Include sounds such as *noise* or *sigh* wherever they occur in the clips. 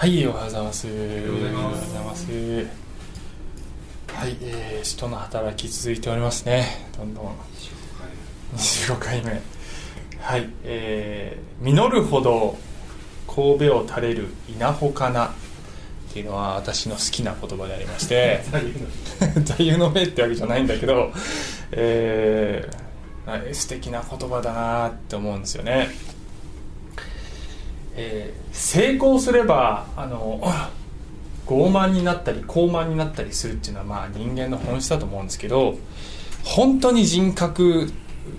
はいおはようございます。おはようございます。はいえー、使徒の働き続いておりますね。どんどん。25回目。はいえー、実るほど神戸を垂れる稲穂かなっていうのは私の好きな言葉でありまして。*laughs* 座右の銘ってわけじゃないんだけど、えー、素敵な言葉だなって思うんですよねえー、成功すればあの傲慢になったり高慢になったりするっていうのはまあ人間の本質だと思うんですけど本当に人格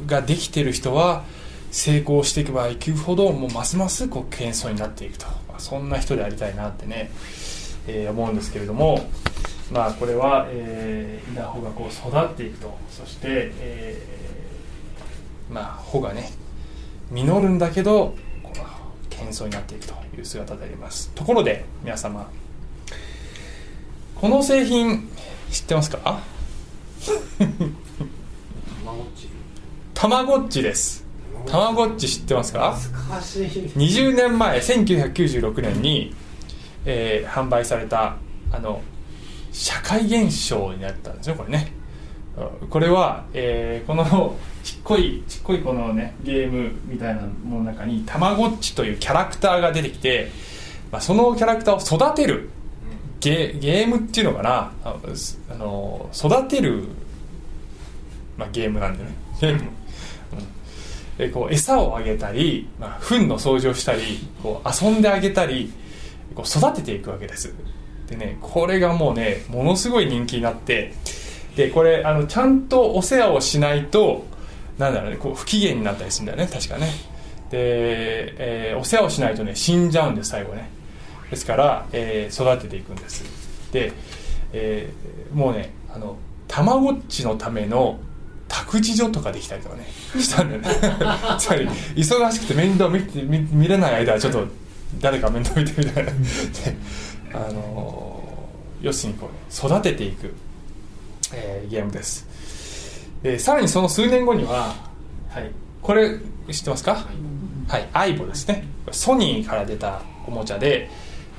ができてる人は成功していけばいくほどもうますますこう謙遜になっていくと。そんな人でありたいなってね、えー、思うんですけれどもまあこれは、えー、稲穂がこう育っていくと。そして、えー、まあ穂がね実るんだけど謙遜になっていくという姿であります。ところで皆様この製品知ってますか？たまごっちです。たまごっち知ってますか？20年前1996年に、えー、販売されたあの社会現象になったんですよこれねこれは、えー、このちっこいちっこいこのねゲームみたいなものの中にたまごっちというキャラクターが出てきて、まあ、そのキャラクターを育てるゲゲームっていうのかなあの育てる、まあ、ゲームなんでね。ゲーム、うん、こう餌をあげたり、まあ、糞の掃除をしたりこう遊んであげたりこう育てていくわけです。でねこれがもうねものすごい人気になってでこれあのちゃんとお世話をしないとなんだろうねこう不機嫌になったりするんだよね確かね。で、えー、お世話をしないとね死んじゃうんです最後ね。ですから、えー、育てていくんです。で、えー、もうねあのたまごっちのための託児所とかできたりとかねしたんだよね。*laughs* つまり忙しくて面倒見見見れない間はちょっと誰か面倒見てみたいな。あの要するにこう、育てていく。えー、ゲームです、えー、さらにその数年後には、はい、これ知ってますか、はい、アイボですね。ソニーから出たおもちゃで、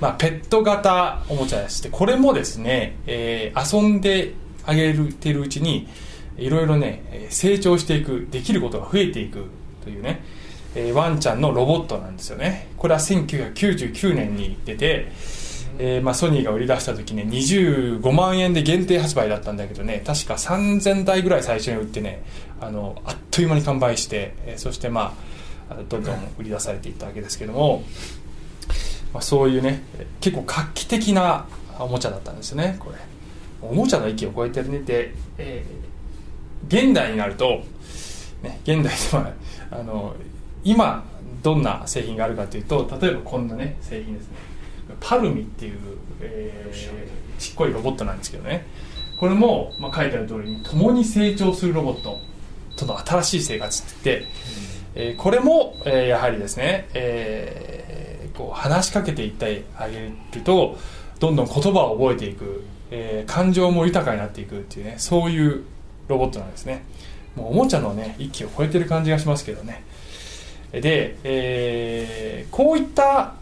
まあ、ペット型おもちゃでしてこれもですね、えー、遊んであげてるうちにいろいろね成長していくできることが増えていくというね、えー、ワンちゃんのロボットなんですよね。これは1999年に出てえーまあ、ソニーが売り出した時ね25万円で限定発売だったんだけどね確か3000台ぐらい最初に売ってねあのあっという間に完売して、えー、そしてまあどんどん売り出されていったわけですけども、まあ、そういうね結構画期的なおもちゃだったんですよねこれ。おもちゃの域を超えてるねて、えー、現代になると、ね、現代ではあの今どんな製品があるかというと例えばこんなね製品ですね。パルミっていう、えー、ちっこいロボットなんですけどね。これも、まあ、書いてある通りに共に成長するロボット。との新しい生活って言って、えー、これも、えー、やはりですね、えー、こう話しかけていってあげるとどんどん言葉を覚えていく、えー、感情も豊かになっていくっていうねそういうロボットなんですね。もうおもちゃのね域を超えてる感じがしますけどね。で、えー、こういった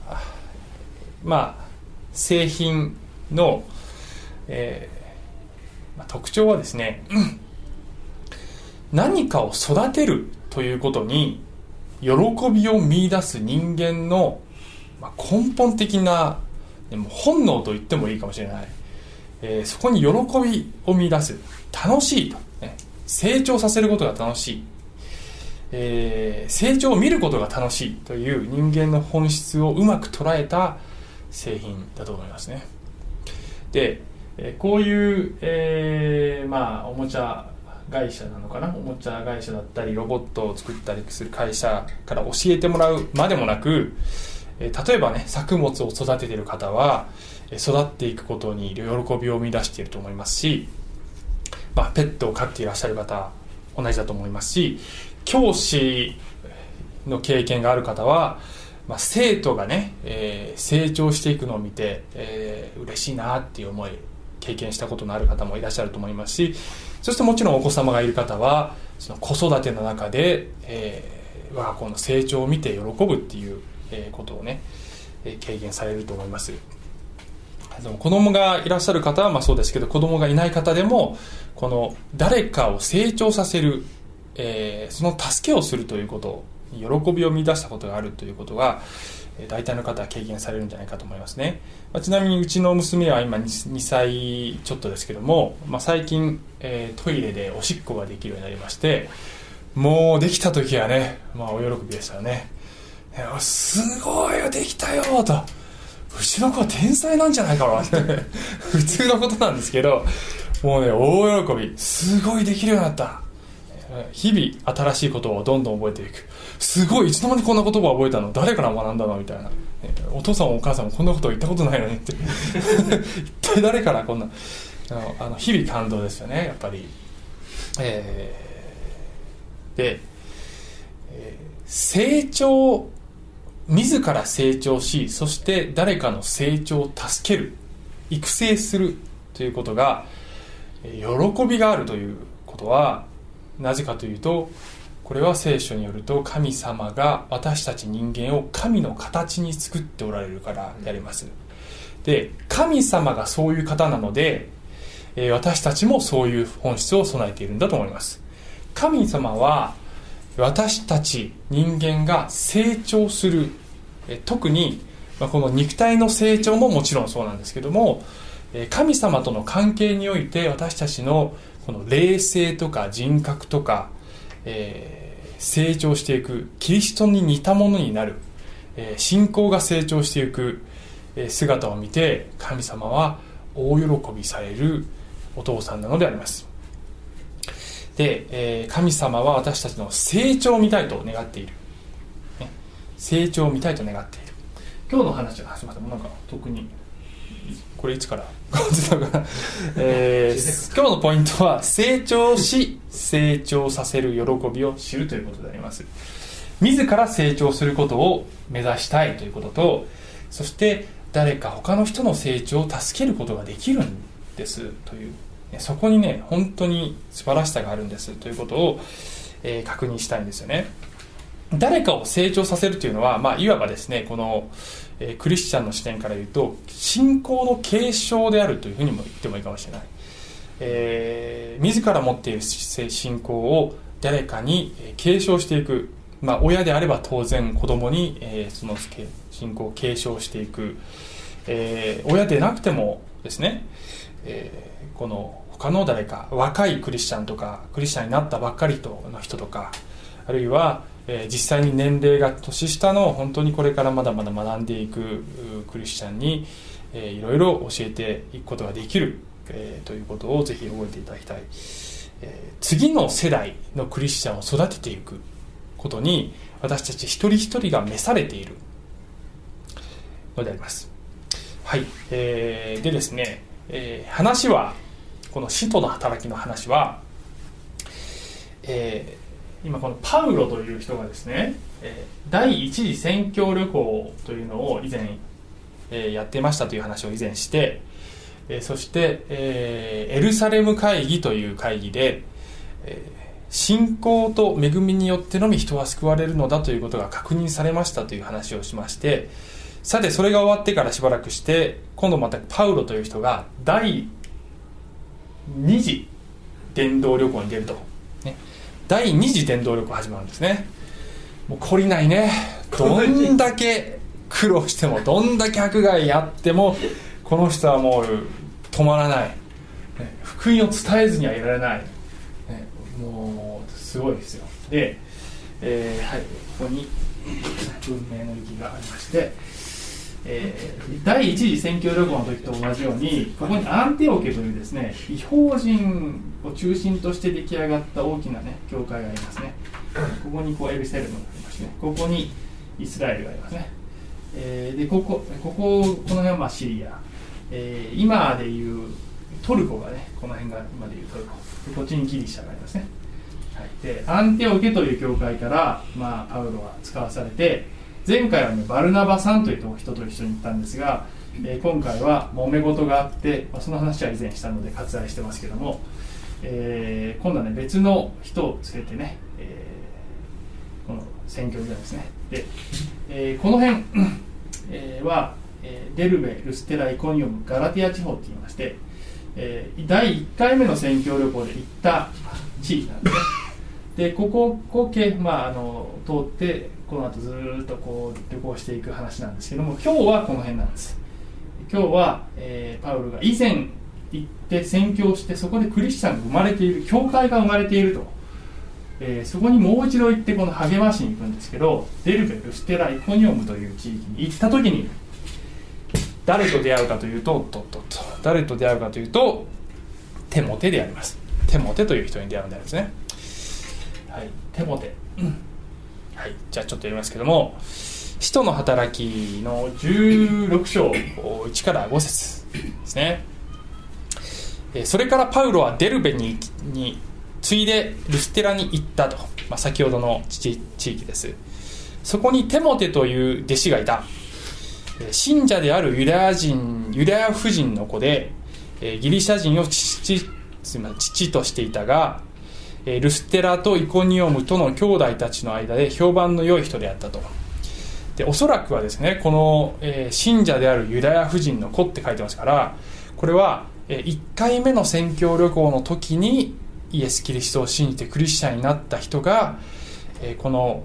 まあ、製品の、えーまあ、特徴はですね、*clears throat* 何かを育てるということに喜びを見出す人間の、まあ、根本的なでも本能と言ってもいいかもしれない、えー、そこに喜びを見出す。楽しいと、ね、成長させることが楽しい、えー、成長を見ることが楽しいという人間の本質をうまく捉えた製品だと思いますね。でこういう、えー、まあおもちゃ会社なのかな？おもちゃ会社だったりロボットを作ったりする会社から教えてもらうまでもなく例えばね作物を育てている方は育っていくことに喜びを生み出していると思いますし、まあ、ペットを飼っていらっしゃる方同じだと思いますし教師の経験がある方はまあ、生徒がね、えー、成長していくのを見て、えー、嬉しいなっていう思い経験したことのある方もいらっしゃると思いますしそしてもちろんお子様がいる方はその子育ての中で、えー、我が子の成長を見て喜ぶっていう、え、ことをね、軽減されると思います。子供がいらっしゃる方はまあそうですけど子供がいない方でもこの誰かを成長させる、えー、その助けをするということ喜びを見出したことがあるということが大体の方は経験されるんじゃないかと思いますね、まあ、ちなみにうちの娘は今 2, 2歳ちょっとですけども、まあ、最近、えー、トイレでおしっこができるようになりましてもうできた時はね、まあ、お喜びでしたよねすごいよできたよと。うちの子は天才なんじゃないかなって。*laughs* 普通のことなんですけどもうね大喜び。すごいできるようになった。日々新しい言葉をどんどん覚えていく。すごいいつの間にこんな言葉を覚えたの？誰から学んだの？みたいな。お父さんもお母さんもこんなこと言ったことないのにって。*laughs* 一体誰からこんな？あの日々感動ですよねやっぱり。えー、で、えー、成長自ら成長しそして誰かの成長を助ける育成するということが喜びがあるということはなぜかというとこれは聖書によると神様が私たち人間を神の形に作っておられるからであります。で神様がそういう方なのでえ私たちもそういう本質を備えているんだと思います。神様は私たち人間が成長するえ特にまこの肉体の成長ももちろんそうなんですけどもえ神様との関係において私たちのこの霊性とか人格とか、えー、成長していくキリストに似たものになる、えー、信仰が成長していく姿を見て神様は大喜びされるお父さんなのであります。で、えー、神様は私たちの成長を見たいと願っている、ね、成長を見たいと願っている。今日の話はすみませんなんか特にこれいつからえー、*laughs* 今日のポイントは成長し成長させる喜びを知るということであります。自ら成長することを目指したいということとそして誰か他の人の成長を助けることができるんですというそこにね本当に素晴らしさがあるんですということを、えー、確認したいんですよね。誰かを成長させるというのは、まあ、いわばですねこの、え、クリスチャンの視点から言うと信仰の継承であるというふうにも言ってもいいかもしれない、えー、自ら持っている信仰を誰かに継承していく、まあ、親であれば当然子供に、えー、その信仰を継承していく、えー、親でなくてもですね、えー、この他の誰か若いクリスチャンとかクリスチャンになったばっかりの人とかあるいはえ実際に年齢が年下の本当にこれからまだまだ学んでいくクリスチャンに、えいろいろ教えていくことができる、えということをぜひ覚えていただきたい、え次の世代のクリスチャンを育てていくことに私たち一人一人が召されている。のであります。はい、えー、でですね、えー、話はこの使徒の働きの話は、え今このパウロという人がですね、え第一次宣教旅行というのを以前、えやってましたという話を以前して、えそして、えエルサレム会議という会議で、え信仰と恵みによってのみ人は救われるのだということが確認されましたという話をしましてさてそれが終わってからしばらくして今度またパウロという人が第2次伝道旅行に出ると第2次伝道力始まるんですね。もう懲りないね。どんだけ苦労してもどんだけ迫害やってもこの人はもう止まらない、ね、福音を伝えずにはいられない、ね、もうすごいですよ。で、えー、はいここに文明の域がありましてえー、第一次選挙旅行の時と同じようにここにアンテオケというですね違法人を中心として出来上がった大きなね教会がありますね。ここにこうエルセレムがありますね。ここにイスラエルがありますね、えー、でこここここの辺はまあシリア、えー、今でいうトルコがねこの辺が今でいうトルコ。でこっちにギリシャがありますね、はい、でアンテオケという教会から、まあ、パウロは使わされて前回はねバルナバさんという人と一緒に行ったんですが、えー、今回は揉め事があって、まあ、その話は以前したので割愛してますけども、えー、今度はね別の人を連れてね、えー、この選挙時代ですね。で、えー、この辺、はデルベルステライコニオムガラティア地方って言いまして、えー、第1回目の宣教旅行で行った地域なんですね。でここをけ、まあ、あの通ってこの後ずっとこう旅行していく話なんですけども今日はこの辺なんです。今日は、えー、パウルが以前行って宣教してそこでクリスチャンが生まれている教会が生まれていると、えー、そこにもう一度行ってこの励ましに行くんですけどデルベルステライコニオムという地域に行った時に誰と出会うかというとととと誰と出会うかというとテモテであります。テモテという人に出会うんですね。はいテモテ、うん、はい。じゃあちょっと読みますけども使徒の働きの16章1から5節ですね。それからパウロはデルベにに次いでルステラに行ったと、まあ、先ほどの地域です。そこにテモテという弟子がいた。信者であるユダヤ人ユダヤ夫人の子でギリシャ人を父父としていたがルステラとイコニオムとの兄弟たちの間で評判の良い人であったと。でおそらくはですねこの、えー、信者であるユダヤ夫人の子って書いてますからこれは、えー、1回目の宣教旅行の時にイエス・キリストを信じてクリスチャンになった人が、えー、この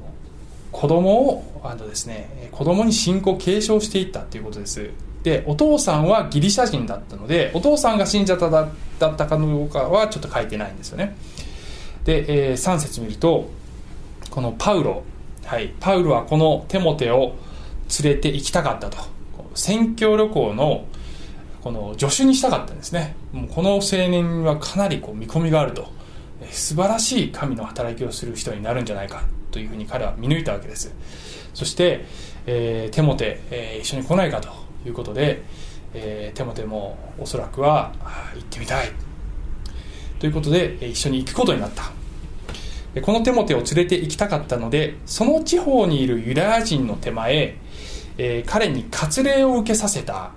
子供をあのですね子供に信仰継承していったということです。でお父さんはギリシャ人だったのでお父さんが信者だったかどうかはちょっと書いてないんですよね。で、えー、3節見るとこのパウロ、はい、パウロはこのテモテを連れて行きたかったと。宣教旅行のこの助手にしたかったんですね。もうこの青年はかなりこう見込みがあると。素晴らしい神の働きをする人になるんじゃないかというふうに彼は見抜いたわけです。そして、えー、テモテ、えー、一緒に来ないかということで、えー、テモテもおそらくは行ってみたい。ということで一緒に行くことになった。このテモテを連れて行きたかったのでその地方にいるユダヤ人の手前、えー、彼に割礼を受けさせた。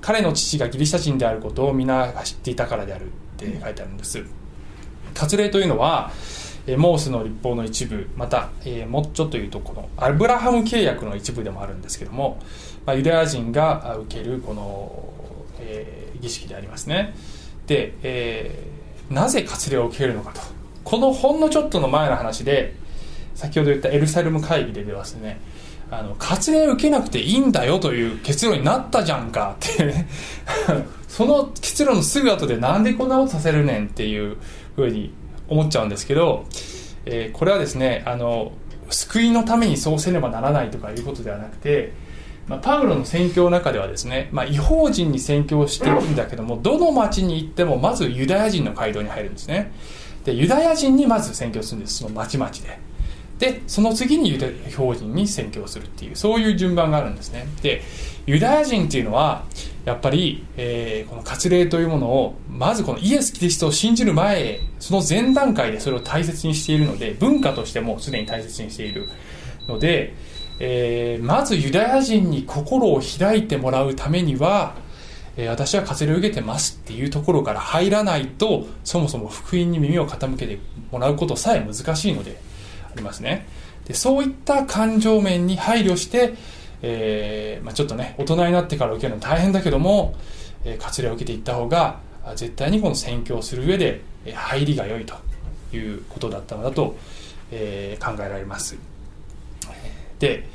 彼の父がギリシャ人であることを皆が知っていたからであるって書いてあるんです。割礼というのはモースの立法の一部また、えー、もうちょっというとこのアブラハム契約の一部でもあるんですけども、まあ、ユダヤ人が受けるこの、えー、儀式でありますね。で、えー、なぜ割礼を受けるのかと。このほんのちょっとの前の話で先ほど言ったエルサレム会議でではですね。あの割礼受けなくていいんだよという結論になったじゃんかって。ね *laughs* その結論のすぐ後でなんでこんなことさせるねんっていうふうに思っちゃうんですけど、えー、これはですねあの救いのためにそうせねばならないとかいうことではなくて、まあ、パウロの宣教の中ではですね、まあ、違法人に宣教していくんだけどもどの町に行ってもまずユダヤ人の街道に入るんですね。でユダヤ人にまず宣教するんです。その町々で。でその次にユダヤ人に宣教するっていうそういう順番があるんですね。でユダヤ人っていうのはやっぱり、えー、この割礼というものをまずこのイエス・キリストを信じる前その前段階でそれを大切にしているので文化としてもすでに大切にしているので、えー、まずユダヤ人に心を開いてもらうためには、えー、私は割礼を受けてますっていうところから入らないとそもそも福音に耳を傾けてもらうことさえ難しいのでありますね。でそういった感情面に配慮してえーまあ、ちょっとね大人になってから受けるの大変だけども、えー、割礼を受けていった方が絶対にこの宣教する上で入りが良いということだったのだと、え、考えられます。で、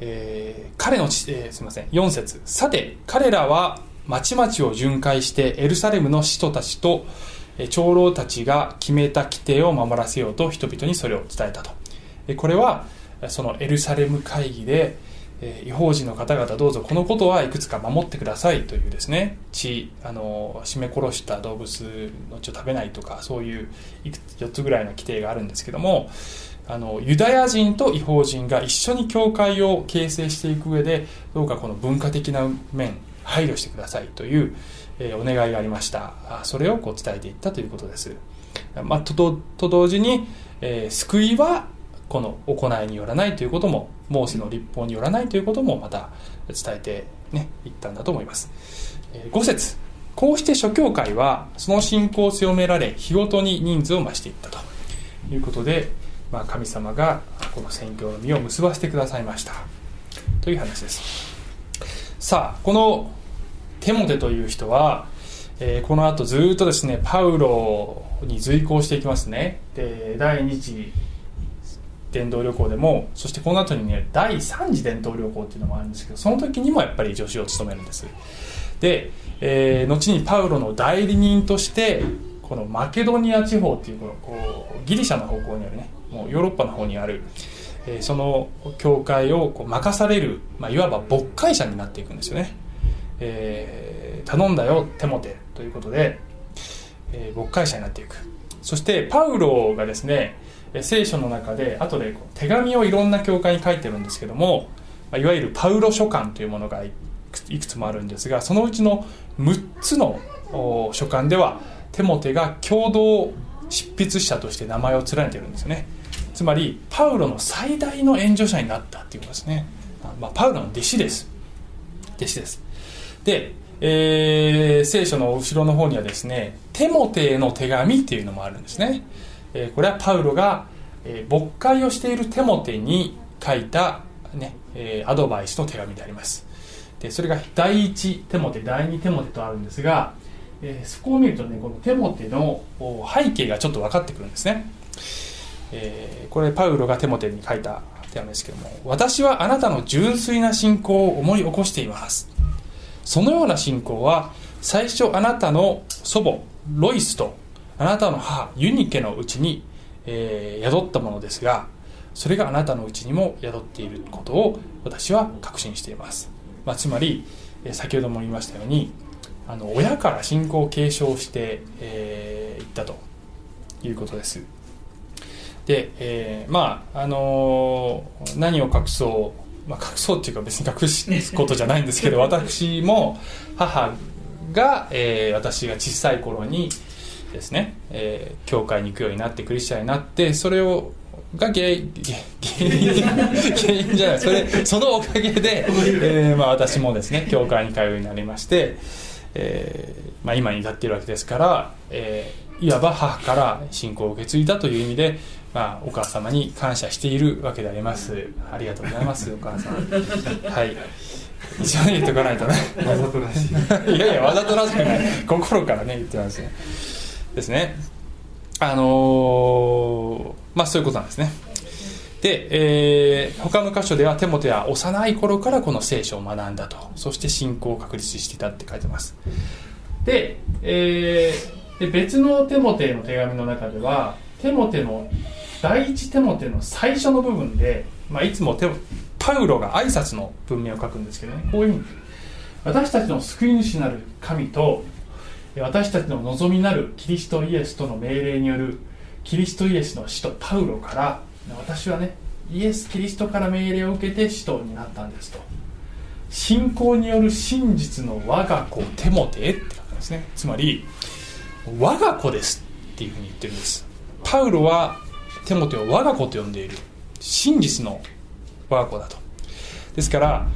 えー、彼の、えー、すみません4節。さて彼らは町々を巡回してエルサレムの使徒たちと長老たちが決めた規定を守らせようと人々にそれを伝えたと。これはそのエルサレム会議でえー、違法人の方々どうぞこのことはいくつか守ってくださいというですね。血あの締め殺した動物の血を食べないとかそういう4つぐらいの規定があるんですけどもあのユダヤ人と違法人が一緒に教会を形成していく上でどうかこの文化的な面配慮してくださいという、えー、お願いがありました。それをこう伝えていったということです、まあ、とと同時に、えー、救いはこの行いによらないということもモーセの立法によらないということもまた伝えてねいったんだと思います。5節。こうして諸教会はその信仰を強められ日ごとに人数を増していったということで、まあ、神様がこの宣教の実を結ばせてくださいました。という話です。さあこのテモテという人は、えー、この後ずっとですねパウロに随行していきますね。で第2次伝道旅行でもそしてこの後にね第3次伝統旅行っていうのもあるんですけどその時にもやっぱり助手を務めるんです。で、えー、後にパウロの代理人としてこのマケドニア地方っていうこのこうギリシャの方向にあるねもヨーロッパの方にある、えー、その教会をこう任される、まあ、いわば牧会者になっていくんですよね、えー、頼んだよテモテということで、えー、牧会者になっていく。そしてパウロがですね聖書の中で後で手紙をいろんな教会に書いてるんですけどもいわゆるパウロ書簡というものがいくつもあるんですがそのうちの6つの書簡ではテモテが共同執筆者として名前を連ねてるんですよね。つまりパウロの最大の援助者になったっていうことですね、まあ、パウロの弟子です。弟子です。で、えー、聖書の後ろの方にはですねテモテへの手紙っていうのもあるんですね。えこれはパウロが、え牧会をしているテモテに書いた、ねえアドバイスの手紙であります。でそれが第1テモテ第2テモテとあるんですが、えそこを見るとねこのテモテの背景がちょっと分かってくるんですね、えこれパウロがテモテに書いた手紙ですけども私はあなたの純粋な信仰を思い起こしていますそのような信仰は最初あなたの祖母ロイスとあなたの母ユニケのうちに、えー、宿ったものですがそれがあなたのうちにも宿っていることを私は確信しています、まあ、つまり、えー、先ほども言いましたようにあの親から信仰を継承してい、えー、ったということです。で、えー、まああのー、何を隠そう、まあ、隠そうっていうか別に隠すことじゃないんですけど *laughs* 私も母が、えー、私が小さい頃に、ですね、えー、教会に行くようになってクリスチャンになってそれをが原因原因じゃないそれそのおかげで、えーまあ、私もですね教会に通うようになりまして、えーまあ、今に至っているわけですから、えー、いわば母から信仰を受け継いだという意味で、まあ、お母様に感謝しているわけであります。ありがとうございますお母さん。はい。一応言っておかないとね。わざとらしい。いやいやわざとらしくない。心からね言ってますねですね。あのー、まあそういうことなんですね。で、えー、他の箇所ではテモテは幼い頃からこの聖書を学んだと。そして信仰を確立していたって書いてます。で,、えー、で別のテモテの手紙の中ではテモテの第一テモテの最初の部分で、まあ、いつもテパウロが挨拶の文明を書くんですけどねこういうふうに私たちの救い主なる神と私たちの望みなるキリストイエスとの命令によるキリストイエスの使徒パウロから私はねイエス・キリストから命令を受けて使徒になったんですと。信仰による真実の我が子テモテって書くんですね。つまり我が子ですっていうふうに言ってるんです。パウロはテモテを我が子と呼んでいる。真実の我が子だと。ですから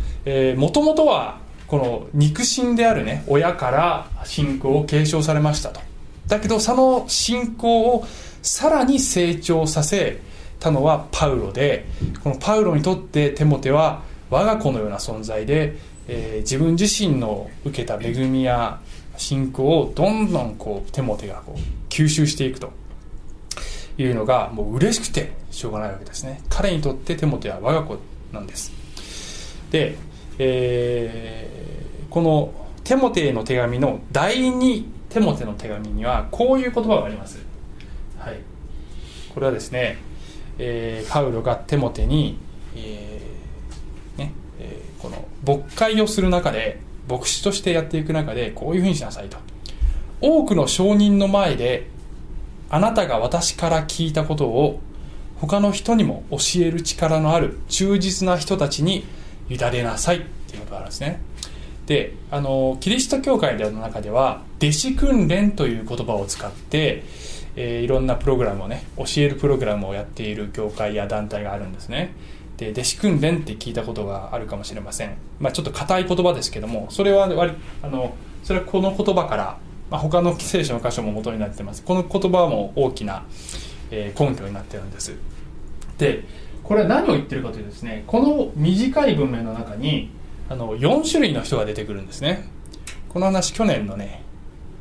もともとはこの肉親であるね親から信仰を継承されましたと。だけどその信仰をさらに成長させたのはパウロでこのパウロにとってテモテは我が子のような存在で、えー、自分自身の受けた恵みや信仰をどんどんこうテモテがこう吸収していくと。いうのがもう嬉しくてしょうがないわけですね。彼にとってテモテは我が子なんです。で、えこのテモテへの手紙の第2テモテの手紙にはこういう言葉があります、はい、これはですね、えー、パウロがテモテに、えー、ねえー、この牧会をする中で牧師としてやっていく中でこういうふうにしなさいと。多くの証人の前であなたが私から聞いたことを他の人にも教える力のある忠実な人たちに委ねなさいっていうことがあるんですね。であのキリスト教会の中では弟子訓練という言葉を使って、えー、いろんなプログラムをね教えるプログラムをやっている教会や団体があるんですね。で弟子訓練って聞いたことがあるかもしれません、まあ、ちょっと硬い言葉ですけどもそれは割あのそれはこの言葉から、まあ、他の聖書の箇所も元になってます。この言葉も大きな、え、根拠になってるんです。でこれは何を言ってるかというとですねこの短い文面の中にあの4種類の人が出てくるんですね。この話去年のね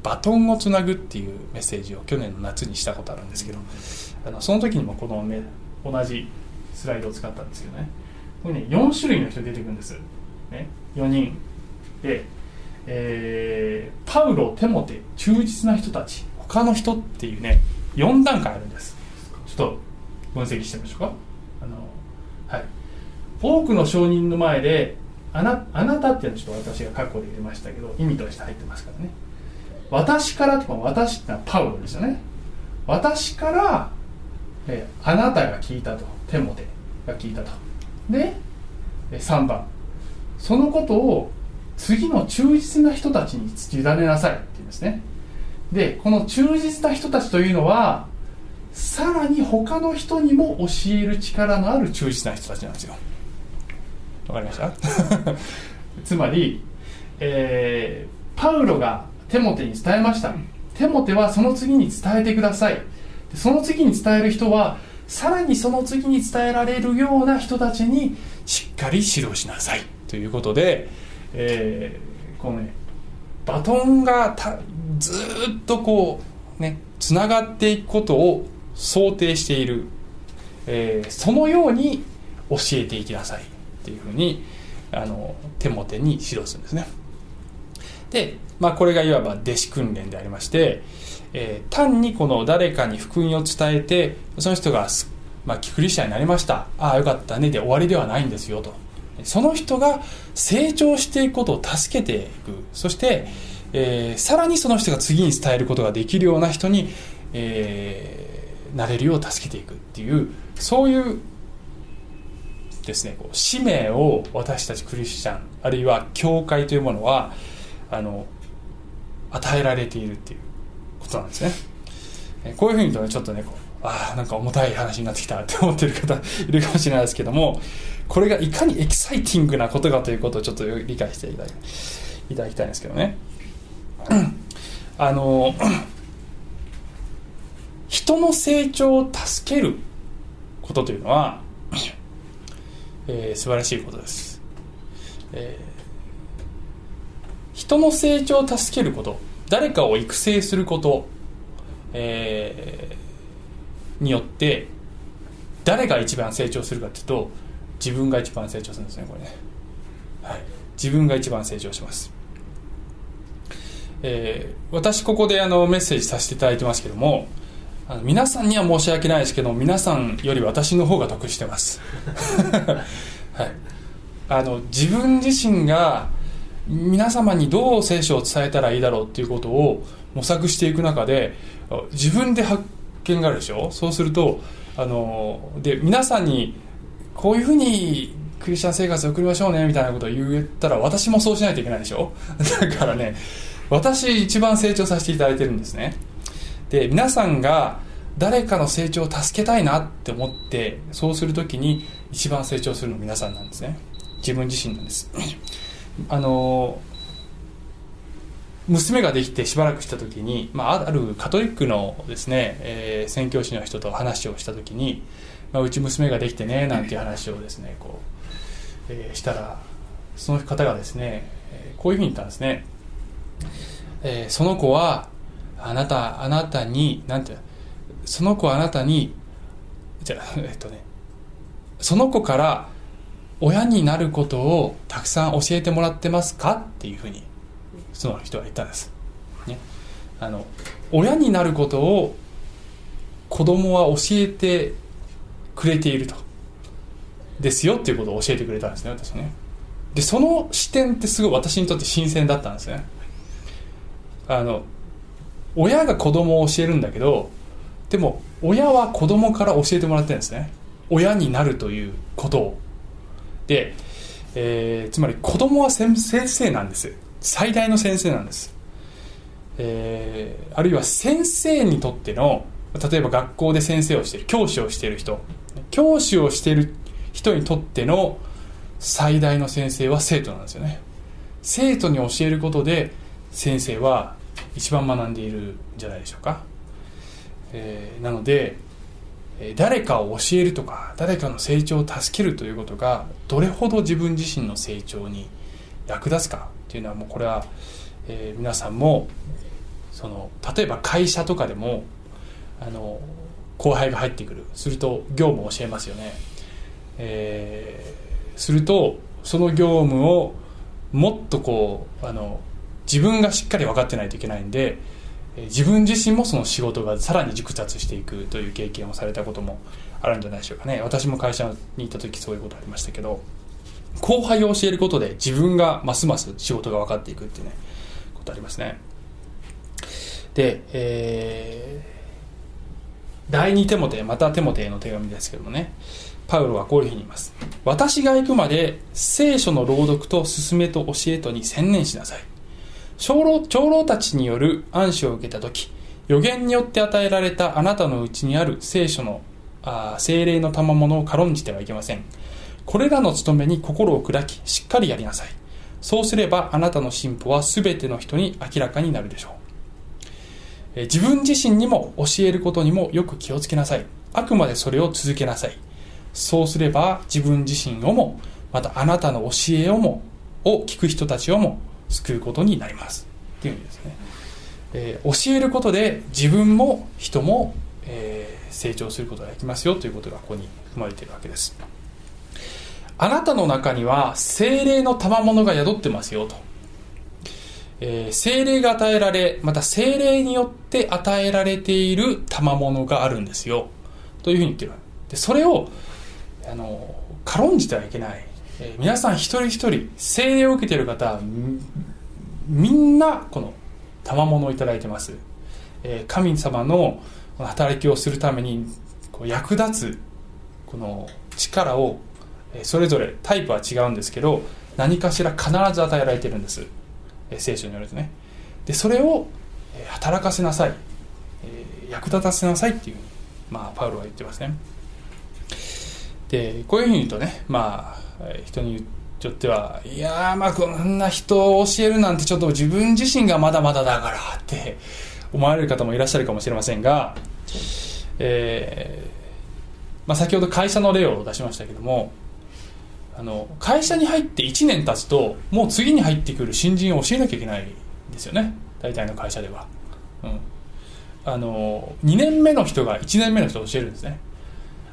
バトンをつなぐっていうメッセージを去年の夏にしたことあるんですけどあのその時にもこの、ね、同じスライドを使ったんですけどね。これね4種類の人出てくるんです、ね、4人。で、えー、パウロテモテ忠実な人たち他の人っていうね4段階あるんです。ちょっと分析してみましょうか。あの、はい、多くの証人の前であなあなたっていうのはちょっと私が括弧で入れましたけど意味として入ってますからね。私からとか私ってのはパウロですよね。私から、えあなたが聞いたとテモテが聞いたと。で3番。そのことを次の忠実な人たちに委ねなさいって言うんですね。でこの忠実な人たちというのはさらに他の人にも教える力のある忠実な人たちなんですよ。わかりました？*laughs* つまり、えー、パウロがテモテに伝えました。テモテはその次に伝えてください。その次に伝える人はさらにその次に伝えられるような人たちにしっかり指導しなさいということで、えー、このねバトンがたずっとこうねつながっていくことを想定している、えー、そのように教えていきなさい。っていうふうにあの手も手に指導するんですね。で、まあ、これがいわば弟子訓練でありまして、えー、単にこの誰かに福音を伝えてその人が、まあ、クリスチャになりました。ああよかったね。で終わりではないんですよと。その人が成長していくことを助けていく。そして、えー、さらにその人が次に伝えることができるような人に、えー、なれるよう助けていくっていうそういうですねこう使命を私たちクリスチャンあるいは教会というものはあの与えられているっていうことなんですね。こういうふうに言うとねちょっとねこうああなんか重たい話になってきたって思ってる方 *laughs* いるかもしれないですけどもこれがいかにエキサイティングなことかということをちょっと理解していただいただきたいんですけどね。あの人の成長を助けることというのは、えー、素晴らしいことです、えー人の成長を助けること誰かを育成すること、えー、によって誰が一番成長するかっていうと自分が一番成長するんですねこれね、はい、自分が一番成長します、えー、私ここであのメッセージさせていただいてますけどもあの皆さんには申し訳ないですけど皆さんより私の方が得してます。*laughs* はい。あの自分自身が皆様にどう聖書を伝えたらいいだろうっていうことを模索していく中で自分で発見があるでしょ？そうするとあので皆さんにこういうふうにクリスチャン生活を送りましょうねみたいなことを言ったら私もそうしないといけないでしょ？*laughs* だからね私一番成長させていただいてるんですね。で皆さんが誰かの成長を助けたいなって思ってそうするときに一番成長するの皆さんなんですね。自分自身なんです。あの娘ができてしばらくした時に、まあ、あるカトリックのですね、えー、宣教師の人と話をした時に、まあ、うち娘ができてねなんていう話をですねこう、えー、したらその方がですね、こういうふうに言ったんですね、えー、その子はあなたあなたになんてその子はあなたにじゃえっとねその子から親になることをたくさん教えてもらってますかっていうふうにその人は言ったんです、ね、あの親になることを子供は教えてくれていると。ですよっていうことを教えてくれたんですね私ね。でその視点ってすごい私にとって新鮮だったんですね。あの親が子供を教えるんだけどでも親は子供から教えてもらってるんですね。親になるということを。で、えー、つまり子供は先生なんです。最大の先生なんです、えー、あるいは先生にとっての例えば学校で先生をしている教師をしている人。教師をしている人にとっての最大の先生は生徒なんですよね。生徒に教えることで先生は一番学んでいるんじゃないでしょうか、えー、なので誰かを教えるとか誰かの成長を助けるということがどれほど自分自身の成長に役立つか。っていうのはもうこれは、えー、皆さんもその例えば会社とかでもあの後輩が入ってくる。すると業務を教えますよね、えー、するとその業務をもっとこうあの自分がしっかり分かってないといけないんで自分自身もその仕事がさらに熟達していくという経験をされたこともあるんじゃないでしょうかね。私も会社に行った時そういうことありましたけど。後輩を教えることで自分がますます仕事が分かっていくっていうねことありますね。で、えー、第2テモテまたテモテへの手紙ですけどもね。パウロはこういうふうに言います私が行くまで聖書の朗読と勧めと教えとに専念しなさい。長老長老たちによる暗視を受けた時予言によって与えられたあなたのうちにある聖書のあ精霊の賜物を軽んじてはいけません。これらの務めに心を砕きしっかりやりなさい。そうすればあなたの進歩は全ての人に明らかになるでしょう。自分自身にも教えることにもよく気をつけなさい。あくまでそれを続けなさい。そうすれば自分自身をもまたあなたの教えをもを聞く人たちをも救うことになります。っていう意味ですね、えー、教えることで自分も人も、えー、成長することができますよということがここに含まれているわけです。あなたの中には精霊の賜物が宿ってますよと、えー、精霊が与えられまた精霊によって与えられている賜物があるんですよ。というふうに言ってるでそれをあの軽んじてはいけない。えー、皆さん一人一人聖霊を受けている方みんなこの賜物を頂いてます、えー、神様の働きをするためにこう役立つこの力をそれぞれタイプは違うんですけど何かしら必ず与えられてるんです。聖書によるとね。でそれを働かせなさい。役立たせなさいっていううに、まあ、パウロは言ってますね。でこういうふうに言うとねまあ人によってはいやまあこんな人を教えるなんてちょっと自分自身がまだまだだからって思われる方もいらっしゃるかもしれませんが、えーまあ、先ほど会社の例を出しましたけどもあの会社に入って1年経つともう次に入ってくる新人を教えなきゃいけないんですよね。大体の会社では、うん、あの2年目の人が1年目の人を教えるんですね。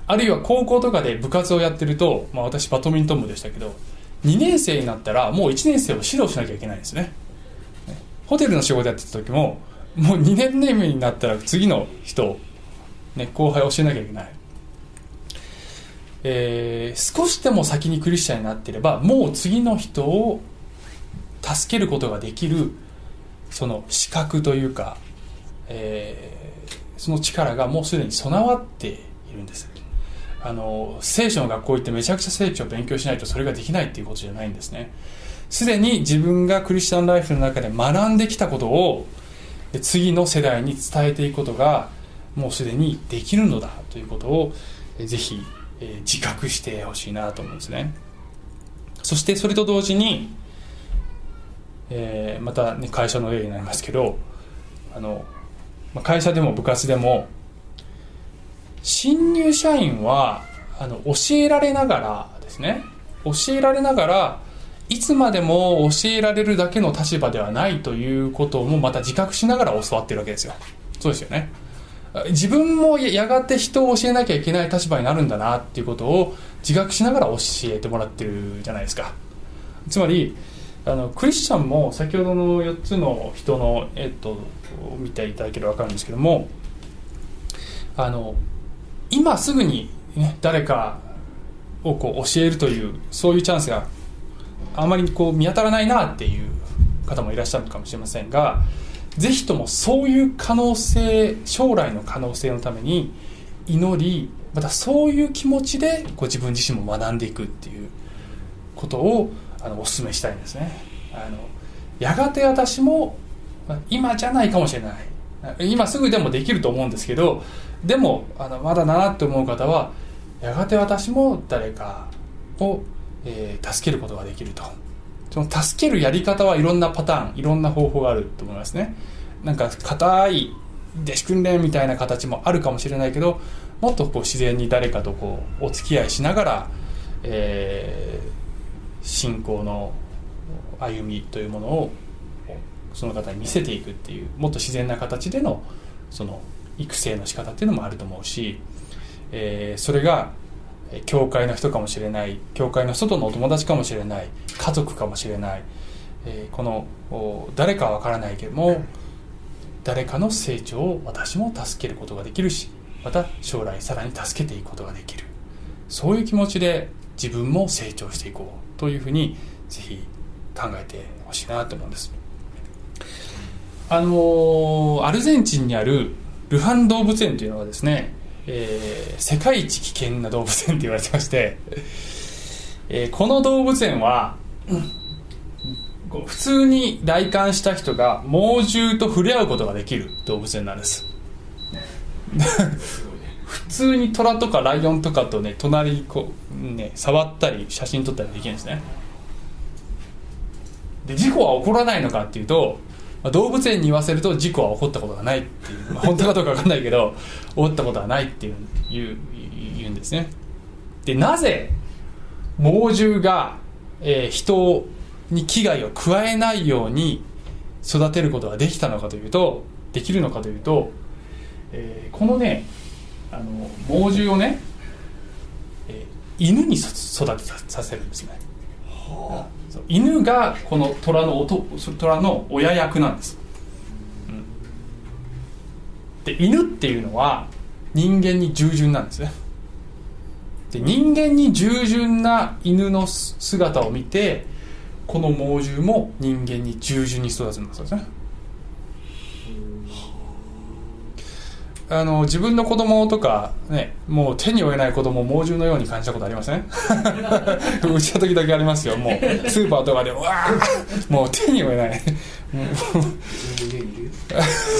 あるいは高校とかで部活をやってると、まあ、私バドミントン部でしたけど2年生になったらもう1年生を指導しなきゃいけないんですね。ホテルの仕事やってた時ももう2年目になったら次の人、ね、後輩を教えなきゃいけない、えー、少しでも先にクリスチャンになっていればもう次の人を助けることができるその資格というか、えー、その力がもうすでに備わっているんです。あの聖書の学校行ってめちゃくちゃ聖書を勉強しないとそれができないっていうことじゃないんですね。すでに自分がクリスチャンライフの中で学んできたことを次の世代に伝えていくことがもうすでにできるのだということをぜひえ自覚してほしいなと思うんですね。そしてそれと同時に、えー、また、ね、会社の例になりますけどあの会社でも部活でも新入社員はあの教えられながらですね。教えられながらいつまでも教えられるだけの立場ではないということもまた自覚しながら教わってるわけですよ。そうですよね。自分もやがて人を教えなきゃいけない立場になるんだなっていうことを自覚しながら教えてもらってるじゃないですか。つまりあのクリスチャンも先ほどの4つの人の、えっと、見ていただければ分かるんですけどもあの今すぐに、ね、誰かをこう教えるというそういうチャンスがあまりこう見当たらないなっていう方もいらっしゃるかもしれませんがぜひともそういう可能性将来の可能性のために祈りまたそういう気持ちでこ自分自身も学んでいくっていうことをあのお勧めしたいんですね。あのやがて私も今じゃないかもしれない。今すぐでもできると思うんですけどでもあのまだなって思う方はやがて私も誰かを、えー、助けることができると。その助けるやり方はいろんなパターンいろんな方法があると思いますね。なんか硬い弟子訓練みたいな形もあるかもしれないけどもっとこう自然に誰かとこうお付き合いしながら、えー、信仰の歩みというものをその方に見せていくっていうもっと自然な形でのその育成の仕方っていうのもあると思うし、えー、それが教会の人かもしれない教会の外のお友達かもしれない家族かもしれない、えー、この誰かは分からないけども誰かの成長を私も助けることができるしまた将来さらに助けていくことができる。そういう気持ちで自分も成長していこうというふうにぜひ考えてほしいなと思うんです。あのアルゼンチンにあるルハン動物園というのはですね、えー、世界一危険な動物園と言われてまして、*laughs* えー、この動物園は、普通に来館した人が猛獣と触れ合うことができる動物園なんです。*laughs* 普通に虎とかライオンとかとね隣にこうね触ったり写真撮ったりできるんですね。で事故は起こらないのかっていうと、まあ、動物園に言わせると事故は起こったことがないっていう、まあ、本当かどうか分かんないけど *laughs* 起こったことはないっていう言う言うんですね。でなぜ猛獣が、えー、人に危害を加えないように育てることができたのかというとできるのかというと、えー、このねあの猛獣をね、えー、犬に育てさせるんですね、犬がこの虎の音虎の親役なんです、うん、で犬っていうのは人間に従順なんですね。で人間に従順な犬の姿を見てこの猛獣も人間に従順に育つんですね。あの自分の子供とかねもう手に負えない子供を猛獣のように感じたことありません？*laughs* うちは時々ありますよ。もうスーパーとかでわあもう手に負えない。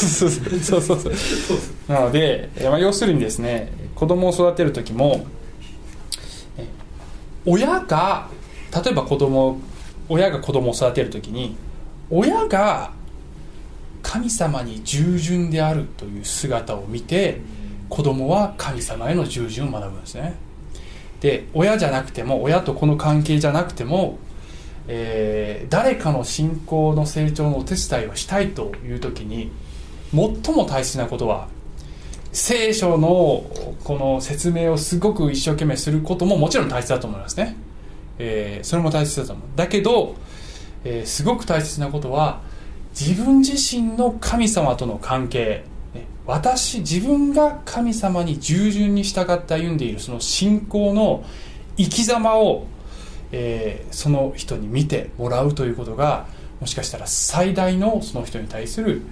そう。*laughs* そうそうそう。なので、まあ、要するにですね子供を育てる時も親が例えば子供親が子供を育てる時に親が神様に従順であるという姿を見て子供は神様への従順を学ぶんですね。で親じゃなくても親とこの関係じゃなくても、えー、誰かの信仰の成長のお手伝いをしたいという時に最も大切なことは聖書のこの説明をすごく一生懸命することももちろん大切だと思いますね、えー、それも大切だと思う。だけど、えー、すごく大切なことは自分自身の神様との関係。私自分が神様に従順に従って歩んでいるその信仰の生き様を、えー、その人に見てもらうということがもしかしたら最大のその人に対する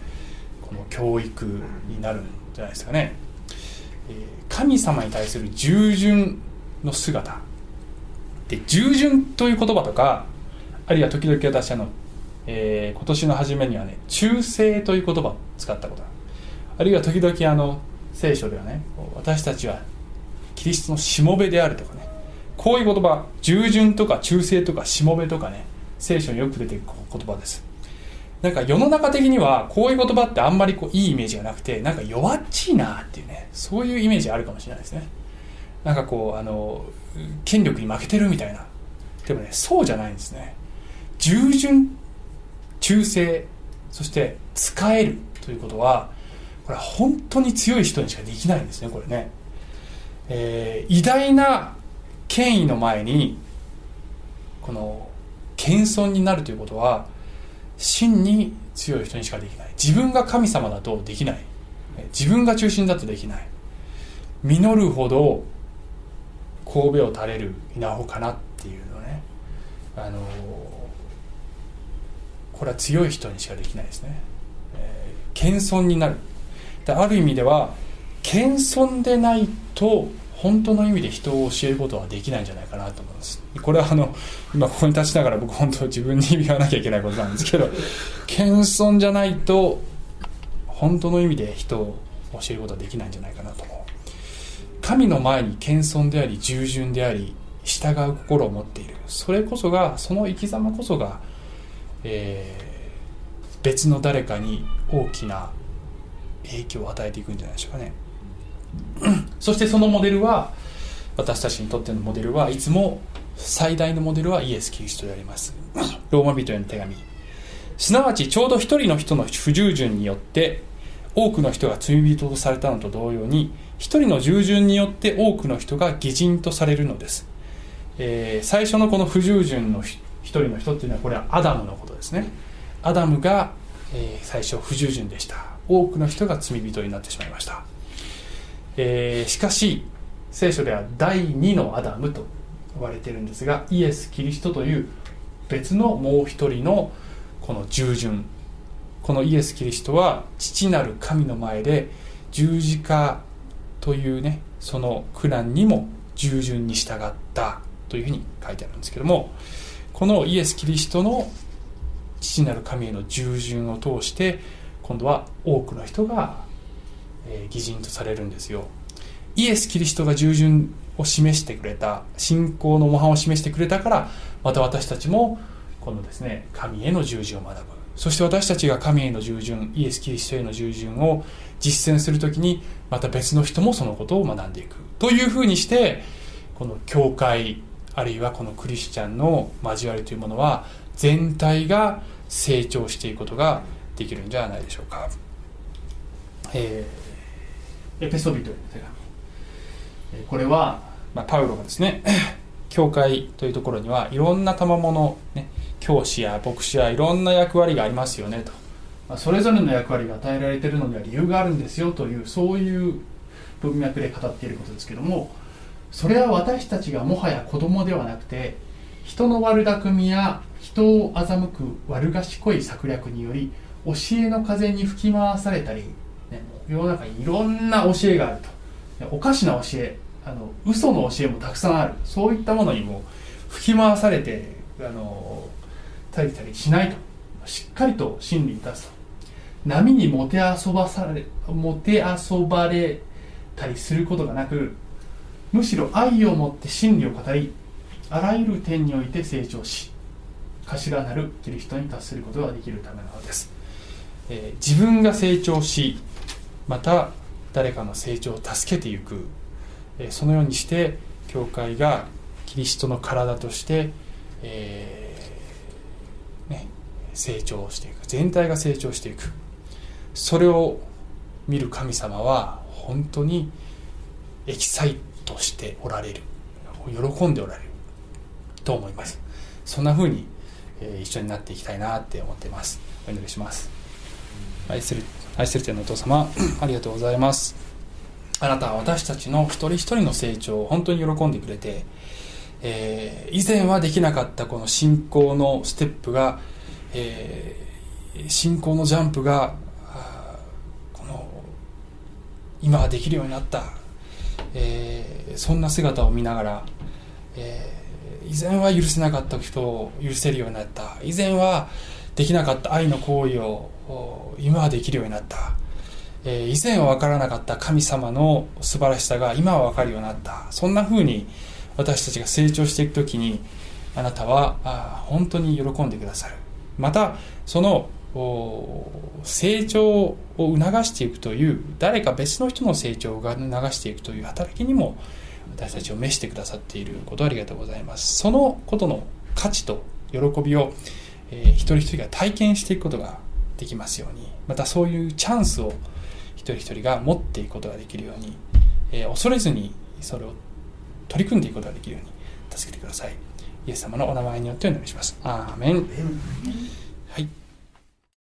この教育になるんじゃないですかね、えー、神様に対する従順の姿。で従順という言葉とかあるいは時々私あのえー、今年の初めにはね忠誠という言葉を使ったことあるいは時々あの聖書ではね私たちはキリストのしもべであるとかねこういう言葉従順とか忠誠とかしもべとかね聖書によく出てくる言葉です。なんか世の中的にはこういう言葉ってあんまりこういいイメージがなくてなんか弱っちいなっていうねそういうイメージあるかもしれないですね。なんかこうあの権力に負けてるみたいな。でもねそうじゃないんですね。従順忠誠そして使えるということはこれは本当に強い人にしかできないんですねこれね、えー、偉大な権威の前にこの謙遜になるということは真に強い人にしかできない。自分が神様だとできない。自分が中心だとできない。実るほど神戸を垂れる稲穂かなっていうのね。あのこれは強い人にしかできないですね、えー、謙遜になる。ある意味では謙遜でないと本当の意味で人を教えることはできないんじゃないかなと思います。これはあの今ここに立ちながら僕本当自分に言わなきゃいけないことなんですけど謙遜じゃないと本当の意味で人を教えることはできないんじゃないかなと思う。神の前に謙遜であり従順であり従う心を持っている。それこそがその生き様こそがえー、別の誰かに大きな影響を与えていくんじゃないでしょうかね。*clears throat* そしてそのモデルは私たちにとってのモデルはいつも最大のモデルはイエス・キリストであります。*clears throat* ローマ人への手紙。すなわちちょうど一人の人の不従順によって多くの人が罪人とされたのと同様に一人の従順によって多くの人が義人とされるのです、えー、最初のこの不従順の一人の人っていうのはこれはアダムのことですね。アダムが、えー、最初不従順でした。多くの人が罪人になってしまいました、えー、しかし聖書では第2のアダムと呼ばれてるんですがイエス・キリストという別のもう一人のこの従順。このイエス・キリストは父なる神の前で十字架というねその苦難にも従順に従ったというふうに書いてあるんですけどもこのイエス・キリストの父なる神への従順を通して今度は多くの人が、え、義人とされるんですよ。イエス・キリストが従順を示してくれた信仰の模範を示してくれたからまた私たちもこのですね神への従順を学ぶ。そして私たちが神への従順イエス・キリストへの従順を実践する時にまた別の人もそのことを学んでいく。というふうにしてこの教会あるいはこのクリスチャンの交わりというものは全体が成長していくことができるんじゃないでしょうか。えー、エペソビトへの手紙これは、まあ、パウロがですね *coughs* 教会というところにはいろんな賜物、ね、教師や牧師やいろんな役割がありますよねと、まあ、それぞれの役割が与えられているのには理由があるんですよというそういう文脈で語っていることですけどもそれは私たちがもはや子供ではなくて人の悪巧みや人を欺く悪賢い策略により教えの風に吹き回されたり、ね、世の中にいろんな教えがあると。おかしな教えあの嘘の教えもたくさんある。そういったものにも吹き回されてあのたりたりしないと。しっかりと真理に立つと。波にもてあそばされもてあそばれたりすることがなくむしろ愛を持って真理を語りあらゆる点において成長し頭なるキリストに達することができるためなのです、えー、自分が成長しまた誰かの成長を助けていく、えー、そのようにして教会がキリストの体として、えー、ね、成長していく。全体が成長していく。それを見る神様は本当にエキサイトとしておられる。喜んでおられる。と思います。そんな風にえ一緒になっていきたいなって思ってます。お祈りします。愛する愛する天のお父様 *coughs* ありがとうございます。あなたは私たちの一人一人の成長を本当に喜んでくれて、えー、以前はできなかったこの信仰のステップが、えー、信仰のジャンプがこの今はできるようになった、えー、そんな姿を見ながら、えー以前は許せなかった人を許せるようになった。以前はできなかった愛の行為を今はできるようになった、え以前は分からなかった神様の素晴らしさが今は分かるようになった。そんな風に私たちが成長していく時にあなたはあ本当に喜んでくださる。またその成長を促していくという誰か別の人の成長を促していくという働きにも私たちを召してくださっていることありがとうございます。そのことの価値と喜びを、えー、一人一人が体験していくことができますようにまたそういうチャンスを一人一人が持っていくことができるように、えー、恐れずにそれを取り組んでいくことができるように助けてください。イエス様のお名前によってお願いします。アーメン。